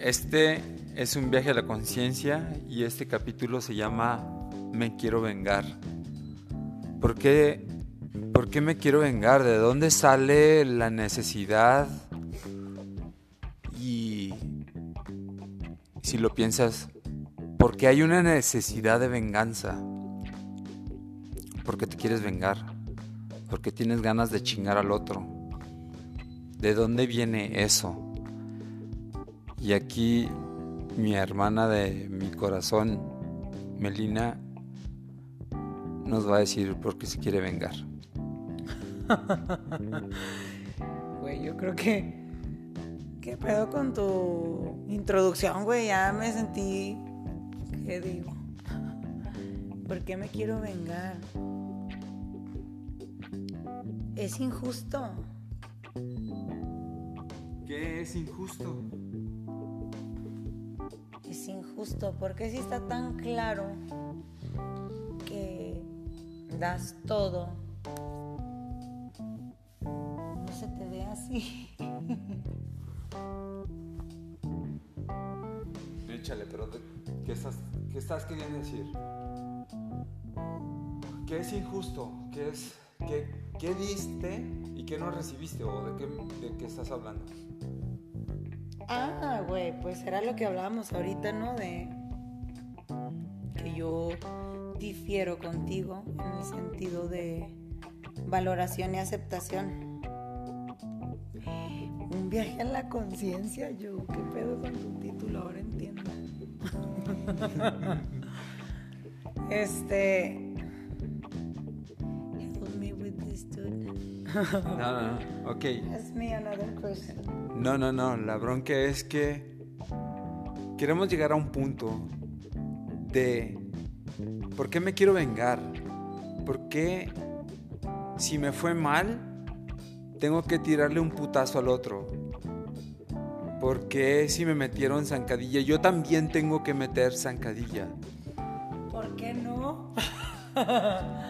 Este es un viaje a la conciencia y este capítulo se llama Me quiero vengar. ¿Por qué, ¿Por qué me quiero vengar? ¿De dónde sale la necesidad? Y si lo piensas, ¿por qué hay una necesidad de venganza? Porque te quieres vengar, porque tienes ganas de chingar al otro. ¿De dónde viene eso? Y aquí mi hermana de mi corazón, Melina, nos va a decir por qué se quiere vengar. Güey, yo creo que. ¿Qué pedo con tu introducción, güey? Ya me sentí. ¿Qué digo? ¿Por qué me quiero vengar? Es injusto. ¿Qué es injusto? Es injusto, porque si está tan claro que das todo, no se te ve así. Échale, pero ¿qué estás, qué estás queriendo decir? ¿Qué es injusto? ¿Qué es qué, qué diste y qué no recibiste o de qué, de qué estás hablando? Ah, güey, pues era lo que hablábamos ahorita, ¿no? De que yo difiero contigo en el sentido de valoración y aceptación. Un viaje a la conciencia, yo, ¿qué pedo con tu título? Ahora entiendo. este. No, no, no. Ok. Ask me another question. No, no, no. La bronca es que queremos llegar a un punto de ¿por qué me quiero vengar? ¿Por qué si me fue mal tengo que tirarle un putazo al otro? ¿Por qué si me metieron zancadilla yo también tengo que meter zancadilla? ¿Por qué no?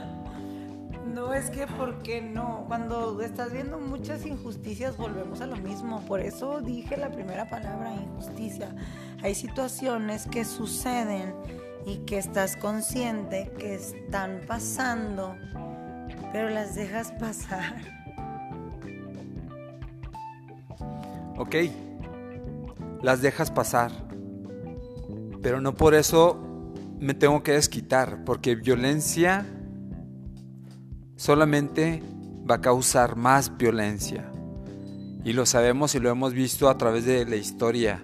No, es que, ¿por qué no? Cuando estás viendo muchas injusticias, volvemos a lo mismo. Por eso dije la primera palabra, injusticia. Hay situaciones que suceden y que estás consciente que están pasando, pero las dejas pasar. Ok, las dejas pasar, pero no por eso me tengo que desquitar, porque violencia solamente va a causar más violencia. Y lo sabemos y lo hemos visto a través de la historia.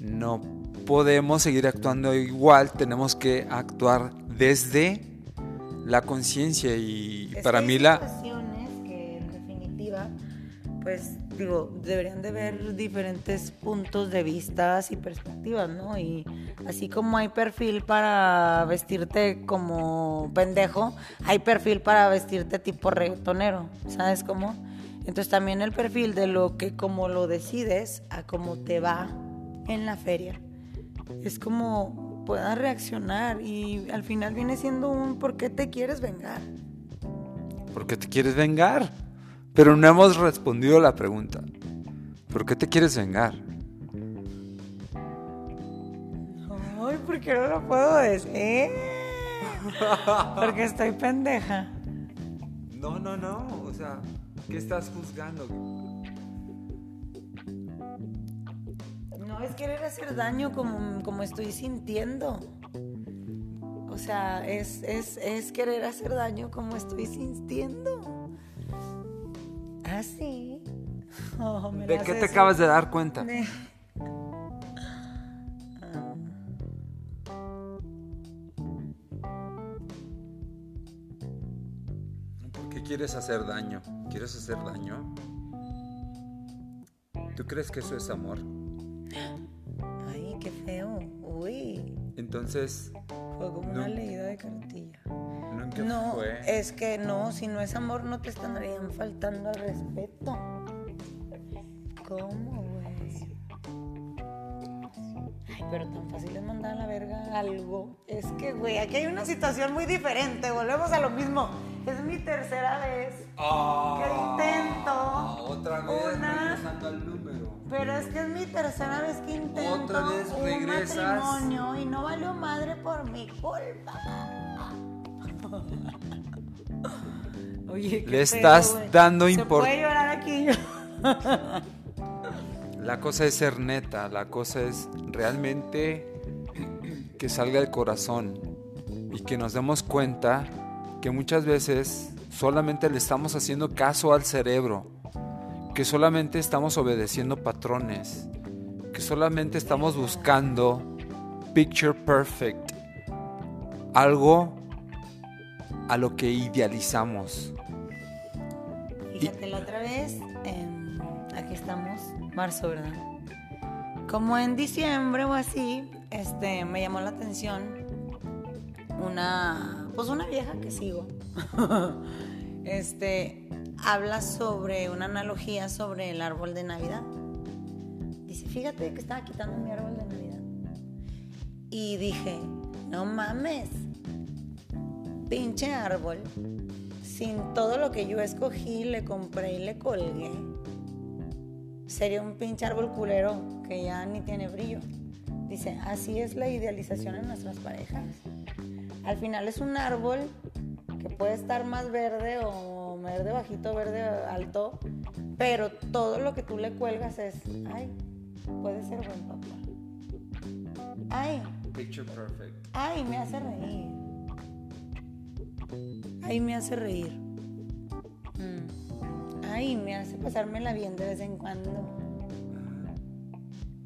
No podemos seguir actuando igual, tenemos que actuar desde la conciencia y Es para que mí hay la... situaciones que en definitiva, pues deberían de ver diferentes puntos de vistas y perspectivas, ¿no? Y así como hay perfil para vestirte como pendejo, hay perfil para vestirte tipo reggaetonero, ¿sabes cómo? Entonces también el perfil de lo que como lo decides a cómo te va en la feria. Es como puedas reaccionar y al final viene siendo un ¿por qué te quieres vengar? Porque te quieres vengar. Pero no hemos respondido a la pregunta. ¿Por qué te quieres vengar? Ay, ¿por qué no lo puedo decir? Porque estoy pendeja. No, no, no. O sea, ¿qué estás juzgando? No es querer hacer daño como, como estoy sintiendo. O sea, es, es, es querer hacer daño como estoy sintiendo. Ah, sí. Oh, me ¿De qué te acabas de dar cuenta? De- ¿Por qué quieres hacer daño? ¿Quieres hacer daño? ¿Tú crees que eso es amor? Ay, qué feo. Uy, Entonces, fue como No. una leída de cartilla. ¿No en qué No, fue? es que no, si no es amor no te estarían faltando al respeto. ¿Cómo, güey? Ay, pero tan fácil es mandar a la verga algo. Es que, güey, aquí hay una situación muy diferente. Volvemos a lo mismo. Es mi tercera vez que intento Ah, Otra vez una regresando al número. Pero es que es mi tercera vez que intento Otra vez un regresas. matrimonio y no valió madre por mi culpa. Oye, qué Le estás dando Se impor- puede llorar aquí. La cosa es ser neta, la cosa es realmente que salga del corazón y que nos demos cuenta que muchas veces solamente le estamos haciendo caso al cerebro, que solamente estamos obedeciendo patrones, que solamente estamos buscando picture perfect, algo a lo que idealizamos. Fíjate, la otra vez, em, aquí estamos, marzo, ¿verdad? Como en diciembre o así, este, me llamó la atención una, pues una vieja que sigo. este, habla sobre una analogía sobre el árbol de Navidad. Dice, fíjate que estaba quitando mi árbol de Navidad. Y dije, no mames, pinche árbol, sin todo lo que yo escogí, le compré y le colgué, sería un pinche árbol culero que ya ni tiene brillo. Dice, así es la idealización en nuestras parejas. Al final es un árbol que puede estar más verde o verde bajito, verde alto, pero todo lo que tú le cuelgas es, ay, puede ser buen papá. Ay, Picture perfect. Ay, me hace reír. Ay, me hace reír. Mm. Ay, me hace pasármela bien de vez en cuando.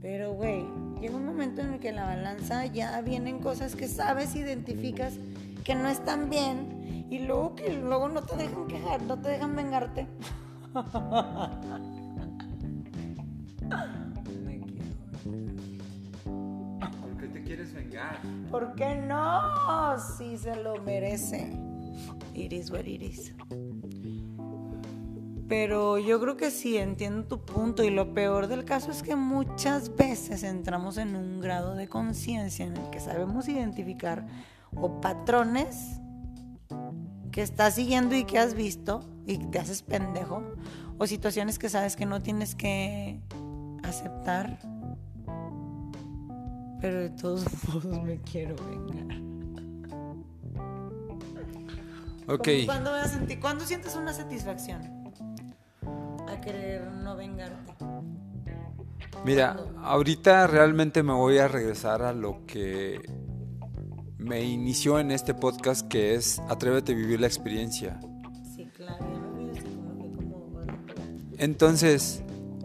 Pero, güey, llega un momento en el que en la balanza ya vienen cosas que sabes, identificas que no están bien y luego que luego no te dejan quejar, no te dejan vengarte. Me quiero. ¿Por qué te quieres vengar? ¿Por qué no? Si se lo merece. Iris what iris. Pero yo creo que sí, entiendo tu punto y lo peor del caso es que muchas veces entramos en un grado de conciencia en el que sabemos identificar o patrones que estás siguiendo y que has visto y te haces pendejo o situaciones que sabes que no tienes que aceptar pero de todos modos me quiero vengar. Ok, ¿Cómo- ¿Cuándo, vas a sentir- ¿Cuándo sientes una satisfacción? A querer no vengarte. mira, ahorita realmente me voy a regresar a lo que me inició en este podcast, que es Atrévete a vivir la experiencia. Sí, claro, Entonces,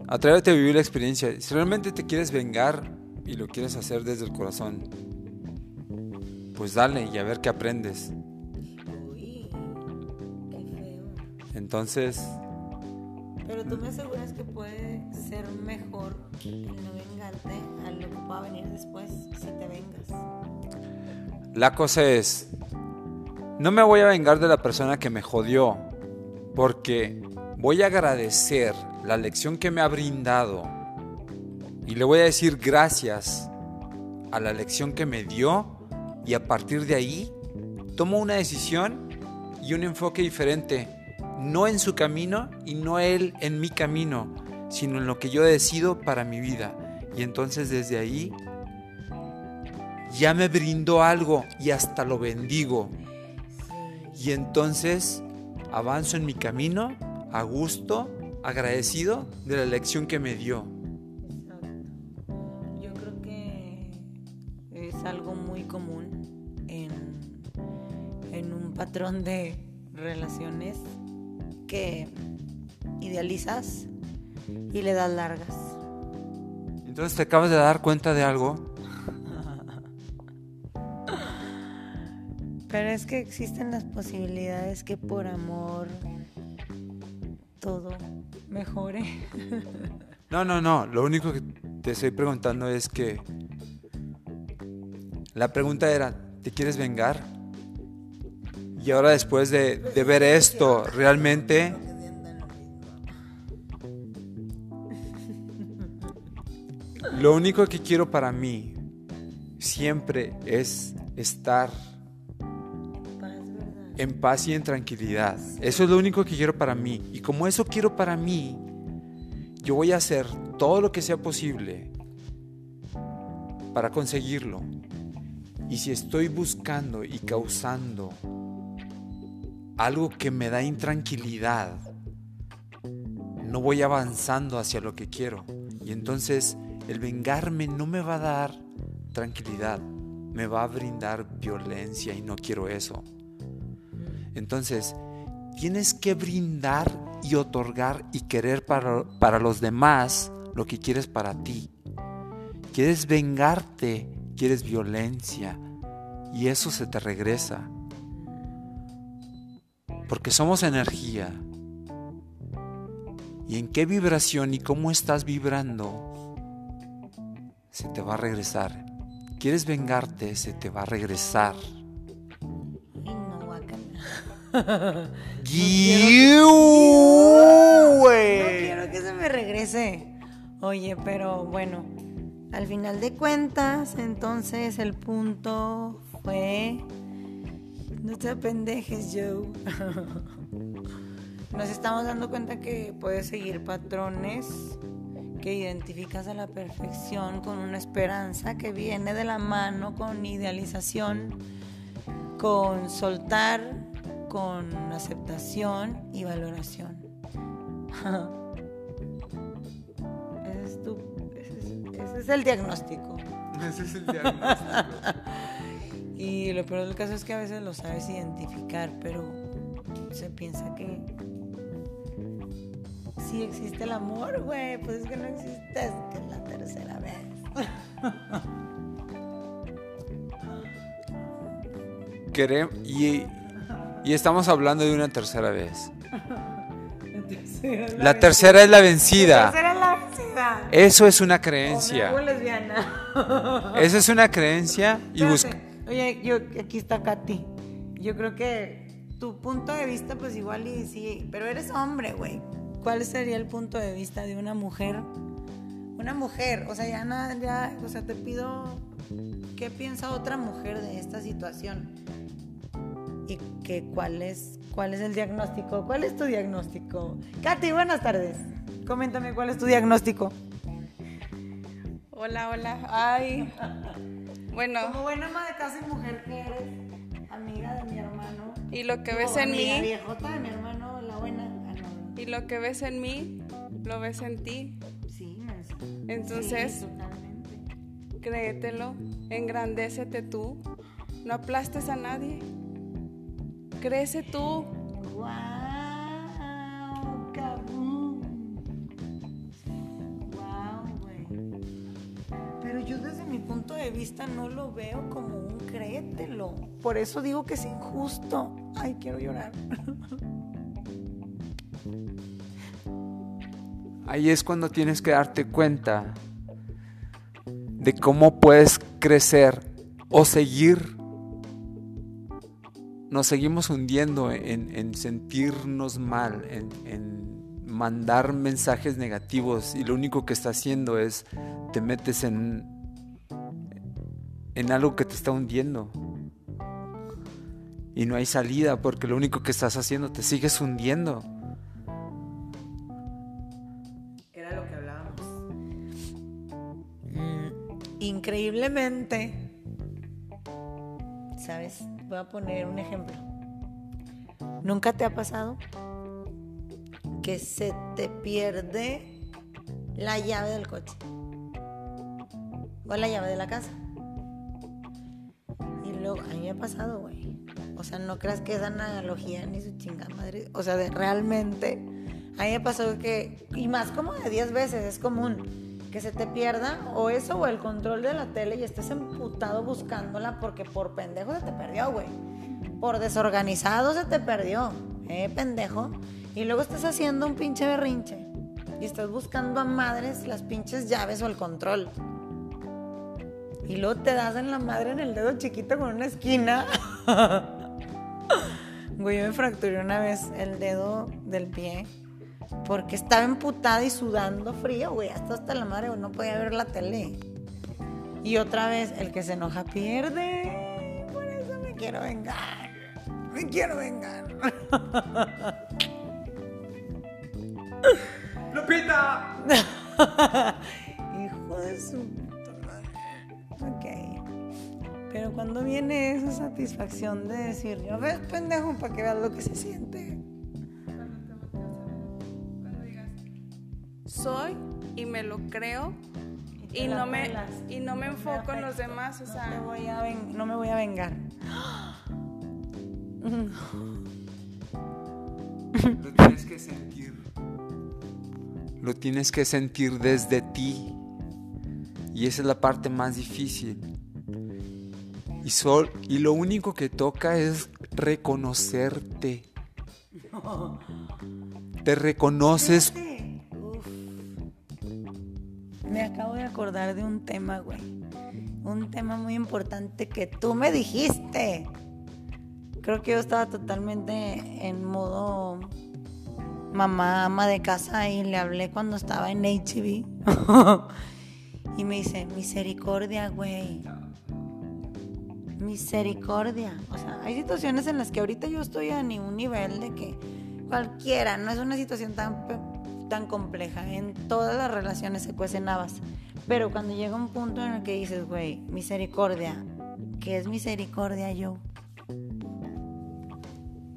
atrévete a vivir la experiencia. Si realmente te quieres vengar y lo quieres hacer desde el corazón, pues dale y a ver qué aprendes. Entonces, Pero tú me aseguras que puede ser mejor el no vengarte a lo que pueda venir después si te vengas. la cosa es, no me voy a vengar de la persona que me jodió, porque voy a agradecer la lección que me ha brindado y le voy a decir gracias a la lección que me dio y a partir de ahí tomo una decisión y un enfoque diferente, no en su camino y no él en mi camino, sino en lo que yo decido para mi vida. Y entonces desde ahí ya me brindó algo y hasta lo bendigo. Y entonces avanzo en mi camino a gusto, agradecido de la lección que me dio. Exacto. Yo creo que es algo muy común en, en un patrón de relaciones que idealizas y le das largas. Entonces te acabas de dar cuenta de algo. Pero es que existen las posibilidades que por amor todo mejore. No, no, no. Lo único que te estoy preguntando es que... La pregunta era, ¿te quieres vengar? Y ahora después de, de ver esto, realmente... Lo único que quiero para mí siempre es estar en paz y en tranquilidad. Eso es lo único que quiero para mí. Y como eso quiero para mí, yo voy a hacer todo lo que sea posible para conseguirlo. Y si estoy buscando y causando algo que me da intranquilidad, no voy avanzando hacia lo que quiero. Y entonces el vengarme no me va a dar tranquilidad, me va a brindar violencia y no quiero eso. Entonces, tienes que brindar y otorgar y querer para, para los demás lo que quieres para ti. Quieres vengarte, quieres violencia y eso se te regresa. Porque somos energía. Y en qué vibración y cómo estás vibrando se te va a regresar. Quieres vengarte, se te va a regresar. No, quiero, No quiero que se me regrese. Oye, pero bueno, al final de cuentas, entonces el punto fue. No te apendejes, Joe. Nos estamos dando cuenta que puedes seguir patrones que identificas a la perfección con una esperanza que viene de la mano con idealización, con soltar, con aceptación y valoración. ese, es tu, ese, es, ese es el diagnóstico. Ese es el diagnóstico. Y lo peor del caso es que a veces lo sabes identificar, pero se piensa que sí existe el amor, güey. Pues es que no existe, es que es la tercera vez. Quere- y, y estamos hablando de una tercera vez. La tercera es la La vencida. tercera es la vencida. Eso es una creencia. Esa es una creencia y busca. Oye, yo, aquí está Katy. Yo creo que tu punto de vista, pues igual y sí, pero eres hombre, güey. ¿Cuál sería el punto de vista de una mujer? Una mujer, o sea, ya nada, ya, o sea, te pido qué piensa otra mujer de esta situación y que cuál es, cuál es el diagnóstico, cuál es tu diagnóstico. Katy, buenas tardes. Coméntame cuál es tu diagnóstico. Hola, hola. Ay. Bueno, Como buena ama de casa y mujer que eres, amiga de mi hermano. y lo que ves en mí, viejota de mi hermano, la buena. Ah, no, y lo que ves en mí, lo ves en ti. Sí, mensa. Entonces- Sí, totalmente. Créetelo, engrandécete tú. No aplastes a nadie. Crece tú. ¡Wow! No lo veo como un créetelo. Por eso digo que es injusto. Ay, quiero llorar. Ahí es cuando tienes que darte cuenta de cómo puedes crecer o seguir. Nos seguimos hundiendo en, en sentirnos mal, en, en mandar mensajes negativos y lo único que está haciendo es te metes en, en algo que te está hundiendo. Y no hay salida porque lo único que estás haciendo te sigues hundiendo. Era lo que hablábamos. Mm, increíblemente, ¿sabes? Voy a poner un ejemplo. ¿Nunca te ha pasado que se te pierde la llave del coche? O la llave de la casa. A mí me ha pasado, güey. O sea, no creas que es analogía ni su chingada madre. O sea, de realmente. A mí me pasó que, y más como de 10 veces, es común que se te pierda o eso o el control de la tele y estés emputado buscándola porque por pendejo se te perdió, güey. Por desorganizado se te perdió, eh, pendejo. Y luego estás haciendo un pinche berrinche y estás buscando a madres las pinches llaves o el control. Y luego te das en la madre en el dedo chiquito con una esquina. Güey, yo me fracturé una vez el dedo del pie porque estaba emputada y sudando frío, güey, hasta hasta la madre, güey, no podía ver la tele. Y otra vez, el que se enoja pierde. Por eso me quiero vengar. Me quiero vengar. ¡Lupita! Hijo de su. Pero cuando viene esa satisfacción de decir, yo ves pendejo para que veas lo que se siente. Cuando digas, soy y me lo creo y no me y no me enfoco en los demás, o No, sea, voy a ven- no me voy a vengar. Lo tienes que sentir. Lo tienes que sentir desde ti. Y esa es la parte más difícil. Y, sol, y lo único que toca es reconocerte. Te reconoces. Me acabo de acordar de un tema, güey. Un tema muy importante que tú me dijiste. Creo que yo estaba totalmente en modo mamá, ama de casa y le hablé cuando estaba en HB. y me dice, misericordia, güey. Misericordia. O sea, hay situaciones en las que ahorita yo estoy a ni un nivel de que cualquiera, no es una situación tan, tan compleja. En todas las relaciones se cuecen habas. Pero cuando llega un punto en el que dices, güey, misericordia, ¿qué es misericordia yo?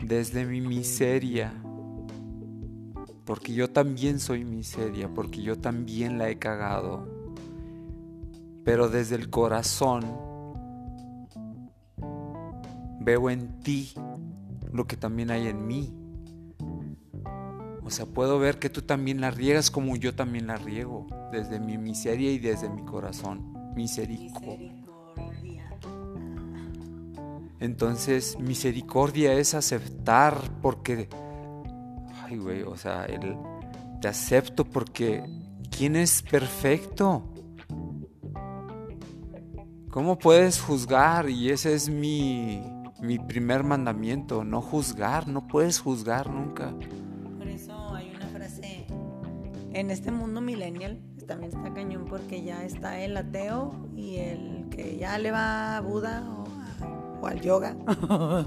desde mi miseria. Porque yo también soy miseria, porque yo también la he cagado. Pero desde el corazón veo en ti lo que también hay en mí. O sea, puedo ver que tú también la riegas como yo también la riego, desde mi miseria y desde mi corazón. Misericordia. Entonces, misericordia es aceptar porque, ay, güey, o sea, el, te acepto porque ¿quién es perfecto? ¿Cómo puedes juzgar? Y ese es mi, mi primer mandamiento, no juzgar, no puedes juzgar nunca. Por eso hay una frase en este mundo millennial, también está cañón porque ya está el ateo y el que ya le va a Buda o, al yoga,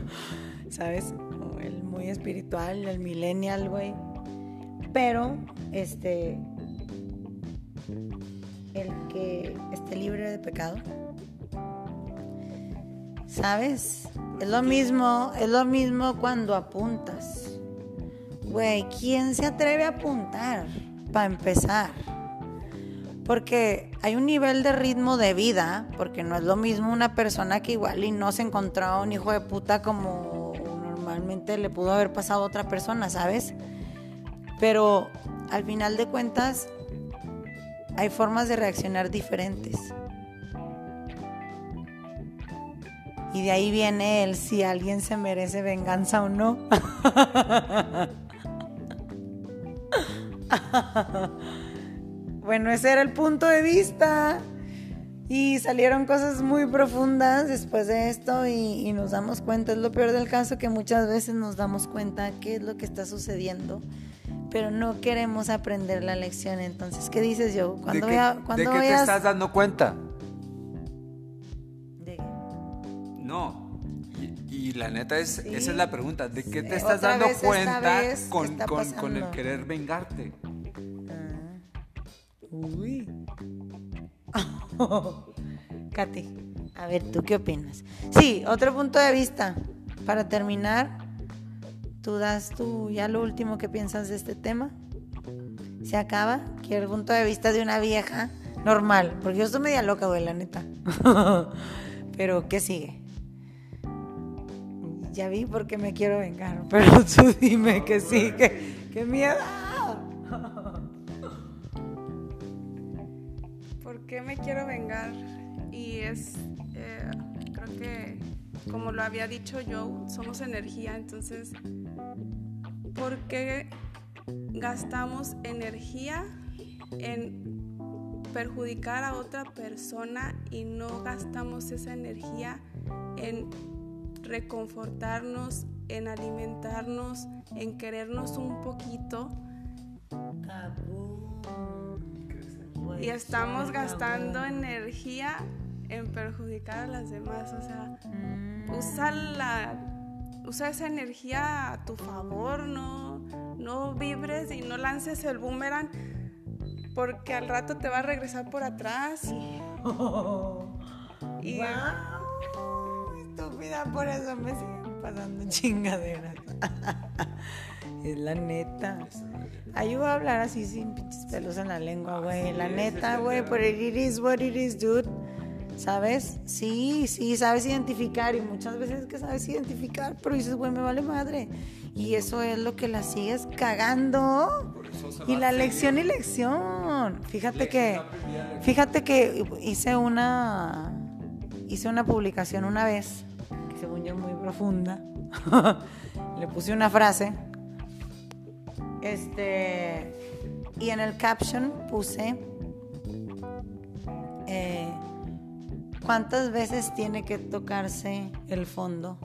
¿sabes? O el muy espiritual, el millennial, güey. Pero, este, el que esté libre de pecado, ¿sabes? Es lo mismo, es lo mismo cuando apuntas. Güey, ¿quién se atreve a apuntar? Para empezar. Porque hay un nivel de ritmo de vida, porque no es lo mismo una persona que igual y no se encontró a un hijo de puta como normalmente le pudo haber pasado a otra persona, ¿sabes? Pero al final de cuentas hay formas de reaccionar diferentes. Y de ahí viene el si alguien se merece venganza o no. Bueno, ese era el punto de vista. Y salieron cosas muy profundas después de esto y, y nos damos cuenta, es lo peor del caso, que muchas veces nos damos cuenta qué es lo que está sucediendo, pero no queremos aprender la lección. Entonces, ¿qué dices yo? ¿De Cuando qué, vea- de qué te veas- estás dando cuenta? No. Y, y la neta es, Sí. esa es la pregunta. ¿De qué te estás otra dando cuenta vez, ¿qué con, con- con el querer vengarte? Uy. Katy, a ver, ¿tú qué opinas? Sí, otro punto de vista. Para terminar, tú das tú ya lo último que piensas de este tema. Se acaba. Quiero el punto de vista de una vieja normal, porque yo estoy media loca, güey, la neta. Pero, ¿qué sigue? Ya vi por qué me quiero vengar, pero tú dime que sí, que, que miedo. ¿Por qué me quiero vengar? Y es, eh, creo que, como lo había dicho yo, somos energía, entonces, ¿por qué gastamos energía en perjudicar a otra persona y no gastamos esa energía en reconfortarnos, en alimentarnos, en querernos un poquito? Y estamos gastando energía en perjudicar a las demás. O sea, usa, la, usa esa energía a tu favor, no, no vibres y no lances el boomerang porque al rato te va a regresar por atrás. Y... Estúpida, por eso me siguen pasando chingaderas. es la neta. Ayuda a hablar así sin pinches pelos en la lengua, güey. La neta, güey, pero it is what it is, dude. ¿Sabes? Sí, sí, sabes identificar y muchas veces que sabes identificar, pero dices, güey, me vale madre. Y eso es lo que la sigues cagando. Y la lección y lección. Fíjate que, fíjate que hice una, hice una publicación una vez, según yo muy profunda. Le puse una frase. Este, y en el caption puse, eh, ¿cuántas veces tiene que tocarse el fondo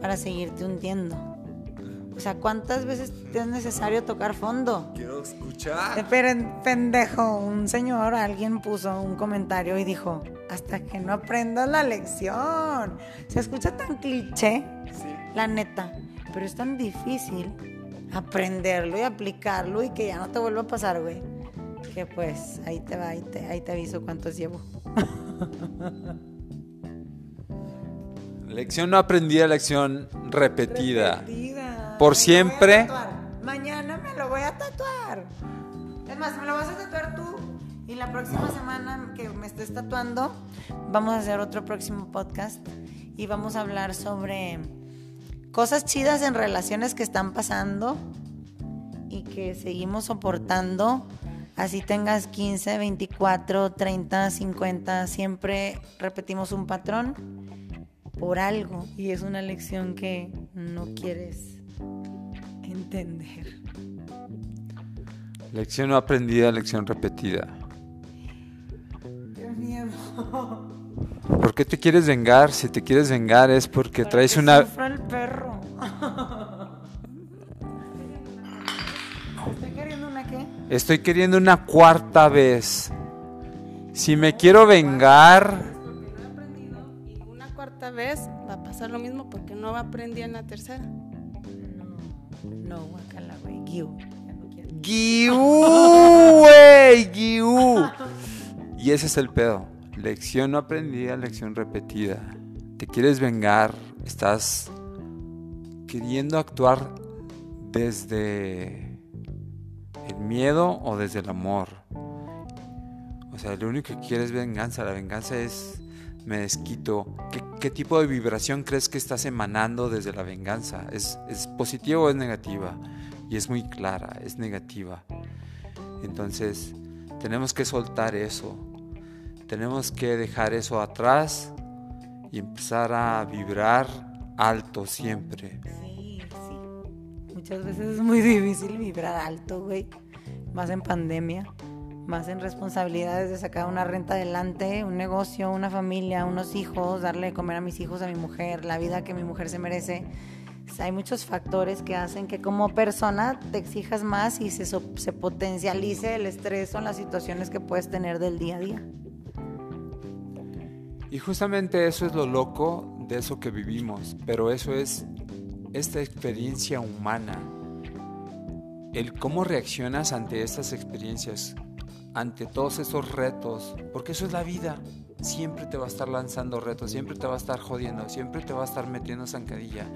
para seguirte hundiendo? O sea, ¿cuántas veces es necesario tocar fondo? Quiero escuchar. Pero pendejo, un señor, alguien puso un comentario y dijo, hasta que no aprendas la lección. Se escucha tan cliché, la neta, pero es tan difícil aprenderlo y aplicarlo y que ya no te vuelva a pasar, güey. Que pues ahí te va, ahí te, ahí te aviso cuántos llevo. Lección no aprendida, lección repetida. Repetida. Por siempre. Mañana me lo voy a tatuar. Es más, me lo vas a tatuar tú. Y la próxima semana que me estés tatuando, vamos a hacer otro próximo podcast. Y vamos a hablar sobre cosas chidas en relaciones que están pasando y que seguimos soportando. Así tengas 15, 24, 30, 50, siempre repetimos un patrón por algo y es una lección que no quieres entender. Lección no aprendida, lección repetida. ¿Por qué te quieres vengar? Si te quieres vengar es porque traes Que una... sufra el perro. ¿Estoy queriendo una qué? Estoy queriendo una cuarta vez. Si me quiero vengar... Porque no he aprendido y una cuarta vez va a pasar lo mismo porque no aprendí en la tercera. No, no, guacala, güey. Guiu. ¡Guiú, güey! ¡Guiú! Y ese es el pedo. Lección no aprendida, lección repetida. Te quieres vengar, estás queriendo actuar desde el miedo o desde el amor. O sea, lo único que quieres es venganza. La venganza es me desquito. ¿Qué, tipo de vibración crees que estás emanando desde la venganza? ¿Es, ¿Es positiva o es negativa? Y es muy clara, es negativa. Entonces, tenemos que soltar eso. Tenemos que dejar eso atrás y empezar a vibrar alto siempre. Sí, sí. Muchas veces es muy difícil vibrar alto, güey. Más en pandemia. Más en responsabilidades de sacar una renta adelante, un negocio, una familia, unos hijos, darle de comer a mis hijos, a mi mujer, la vida que mi mujer se merece. Hay muchos factores que hacen que como persona te exijas más y se, se potencialice el estrés o las situaciones que puedes tener del día a día. Y justamente eso es lo loco de eso que vivimos, pero eso es esta experiencia humana. El cómo reaccionas ante estas experiencias, ante todos esos retos, porque eso es la vida. Siempre te va a estar lanzando retos, siempre te va a estar jodiendo, siempre te va a estar metiendo zancadilla.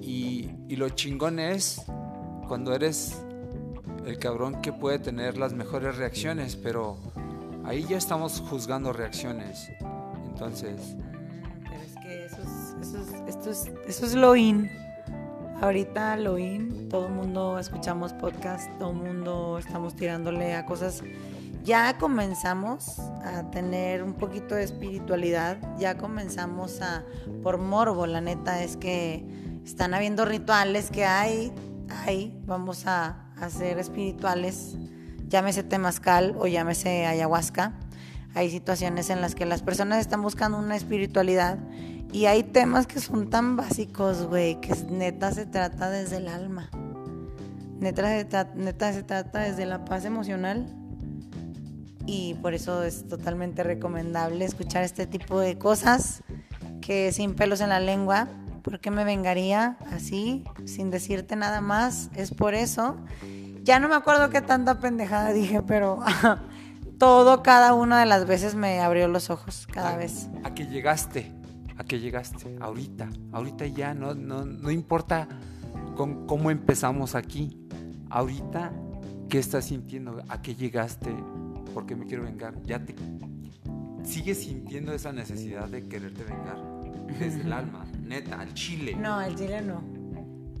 Y, y lo chingón es cuando eres el cabrón que puede tener las mejores reacciones, pero ahí ya estamos juzgando reacciones. Entonces, Pero es que eso es, eso es, esto es, eso es lo in. Ahorita lo in, todo el mundo escuchamos podcast, todo el mundo estamos tirándole a cosas. Ya comenzamos a tener un poquito de espiritualidad, ya comenzamos a, por morbo, la neta es que están habiendo rituales que hay, hay, vamos a hacer espirituales, llámese temazcal o llámese ayahuasca. Hay situaciones en las que las personas están buscando una espiritualidad y hay temas que son tan básicos, güey, que neta se trata desde el alma. Neta se, neta se trata desde la paz emocional y por eso es totalmente recomendable escuchar este tipo de cosas que sin pelos en la lengua. ¿Por qué me vengaría así, sin decirte nada más? Es por eso. Ya no me acuerdo qué tanta pendejada dije, pero todo, cada una de las veces me abrió los ojos, cada vez. A que llegaste, a que llegaste, ahorita, ahorita ya, no, no, no importa con cómo empezamos aquí, ahorita, ¿qué estás sintiendo? ¿A qué llegaste? ¿Por qué me quiero vengar? Ya te sigues sintiendo esa necesidad de quererte vengar desde el alma, neta, al chile. No, al chile no.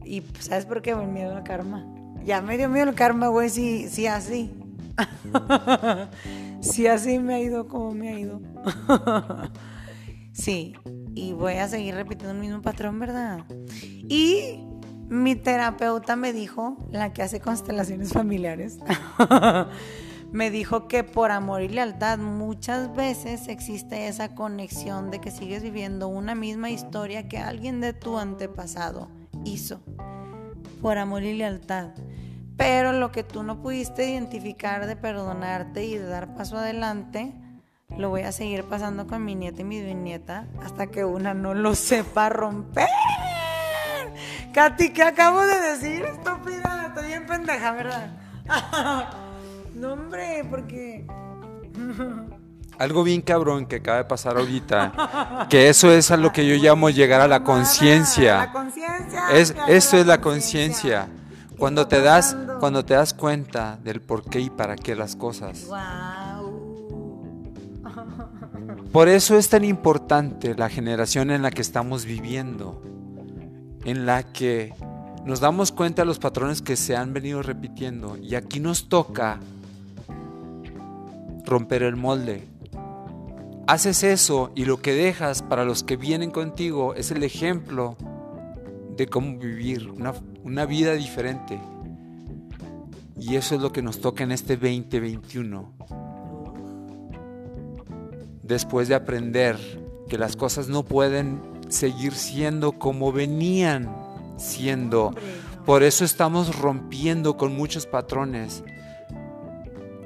Y pues, ¿sabes por qué? El miedo al karma. Ya me dio miedo el karma, güey, sí, sí así. sí así me ha ido como me ha ido. sí, y voy a seguir repitiendo el mismo patrón, ¿verdad? Y mi terapeuta me dijo, la que hace constelaciones familiares, me dijo que por amor y lealtad muchas veces existe esa conexión de que sigues viviendo una misma historia que alguien de tu antepasado hizo. Por amor y lealtad. Pero lo que tú no pudiste identificar de perdonarte y de dar paso adelante, lo voy a seguir pasando con mi nieta y mi bisnieta hasta que una no lo sepa romper. Katy, ¿qué acabo de decir? Estúpida, estoy bien pendeja, ¿verdad? no, hombre, porque... Algo bien cabrón que acaba de pasar ahorita, que eso es a lo que yo llamo llegar a la conciencia. La conciencia. Es, esto es la conciencia. Cuando te das, cuando te das cuenta del por qué y para qué las cosas. Por eso es tan importante la generación en la que estamos viviendo, en la que nos damos cuenta de los patrones que se han venido repitiendo y aquí nos toca romper el molde. Haces eso y lo que dejas para los que vienen contigo es el ejemplo de cómo vivir una, una vida diferente. Y eso es lo que nos toca en este 2021. Después de aprender que las cosas no pueden seguir siendo como venían siendo. Por eso estamos rompiendo con muchos patrones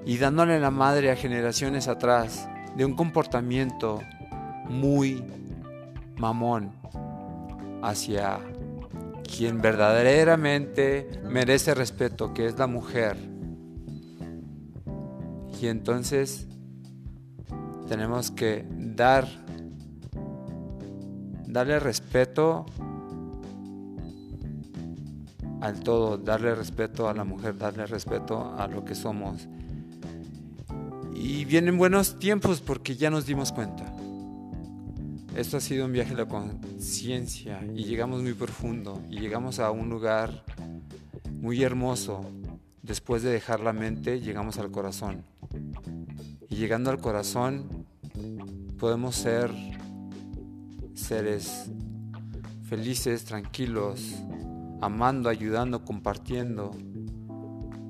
y dándole la madre a generaciones atrás de un comportamiento muy mamón hacia quien verdaderamente merece respeto, que es la mujer. Y entonces tenemos que dar darle respeto al todo, darle respeto a la mujer, darle respeto a lo que somos. Y vienen buenos tiempos porque ya nos dimos cuenta. Esto ha sido un viaje a la conciencia y llegamos muy profundo y llegamos a un lugar muy hermoso. Después de dejar la mente, llegamos al corazón. Y llegando al corazón, podemos ser seres felices, tranquilos, amando, ayudando, compartiendo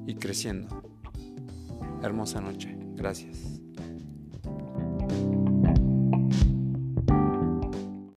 y creciendo. Hermosa noche. Gracias.